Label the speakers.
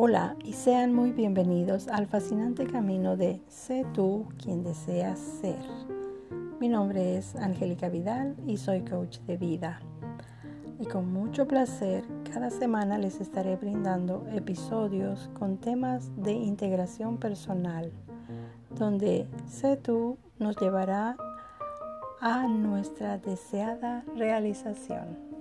Speaker 1: Hola y sean muy bienvenidos al fascinante camino de Sé tú quien deseas ser. Mi nombre es Angélica Vidal y soy coach de vida. Y con mucho placer, cada semana les estaré brindando episodios con temas de integración personal, donde Sé tú nos llevará a nuestra deseada realización.